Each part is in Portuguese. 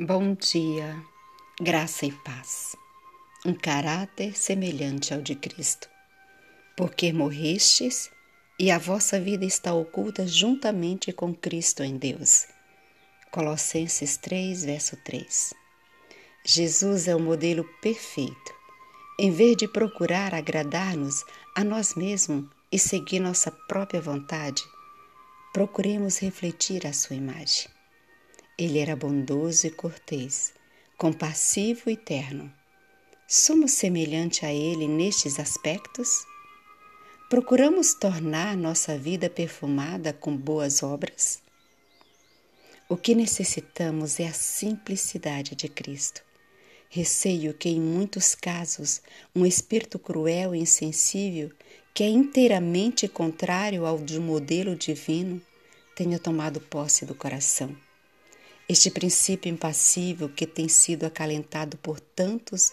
Bom dia, graça e paz. Um caráter semelhante ao de Cristo. Porque morrestes e a vossa vida está oculta juntamente com Cristo em Deus. Colossenses 3, verso 3. Jesus é o modelo perfeito. Em vez de procurar agradar-nos a nós mesmos e seguir nossa própria vontade, procuremos refletir a sua imagem. Ele era bondoso e cortês, compassivo e terno. Somos semelhante a ele nestes aspectos? Procuramos tornar nossa vida perfumada com boas obras? O que necessitamos é a simplicidade de Cristo. Receio que, em muitos casos, um espírito cruel e insensível, que é inteiramente contrário ao do modelo divino, tenha tomado posse do coração este princípio impassível que tem sido acalentado por tantos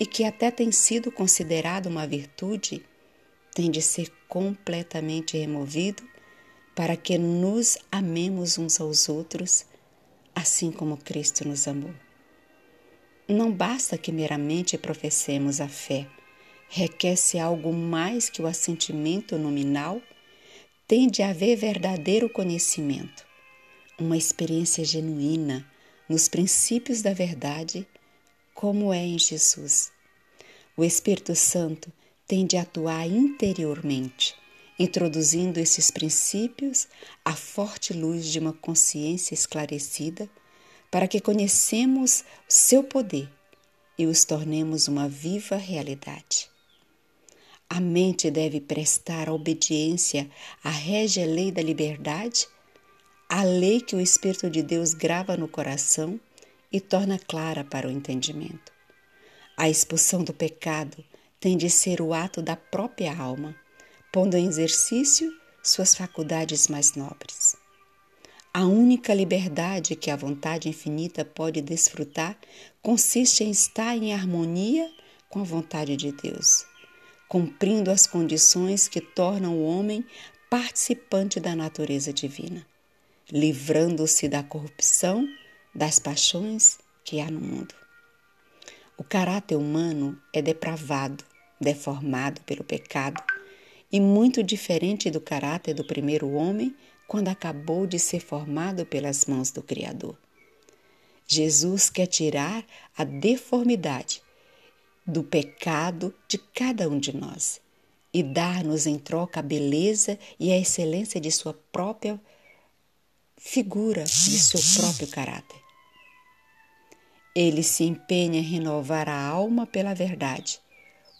e que até tem sido considerado uma virtude, tem de ser completamente removido para que nos amemos uns aos outros, assim como Cristo nos amou. Não basta que meramente professemos a fé, requer-se algo mais que o assentimento nominal, tem de haver verdadeiro conhecimento uma experiência genuína nos princípios da verdade, como é em Jesus. O Espírito Santo tem de atuar interiormente, introduzindo esses princípios à forte luz de uma consciência esclarecida, para que conhecemos seu poder e os tornemos uma viva realidade. A mente deve prestar obediência à régia lei da liberdade a lei que o Espírito de Deus grava no coração e torna clara para o entendimento. A expulsão do pecado tem de ser o ato da própria alma, pondo em exercício suas faculdades mais nobres. A única liberdade que a vontade infinita pode desfrutar consiste em estar em harmonia com a vontade de Deus, cumprindo as condições que tornam o homem participante da natureza divina livrando-se da corrupção, das paixões que há no mundo. O caráter humano é depravado, deformado pelo pecado e muito diferente do caráter do primeiro homem quando acabou de ser formado pelas mãos do Criador. Jesus quer tirar a deformidade do pecado de cada um de nós e dar-nos em troca a beleza e a excelência de sua própria figura de seu próprio caráter. Ele se empenha em renovar a alma pela verdade.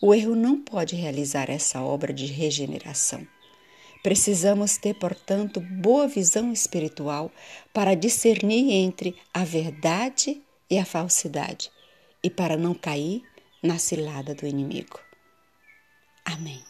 O erro não pode realizar essa obra de regeneração. Precisamos ter, portanto, boa visão espiritual para discernir entre a verdade e a falsidade e para não cair na cilada do inimigo. Amém.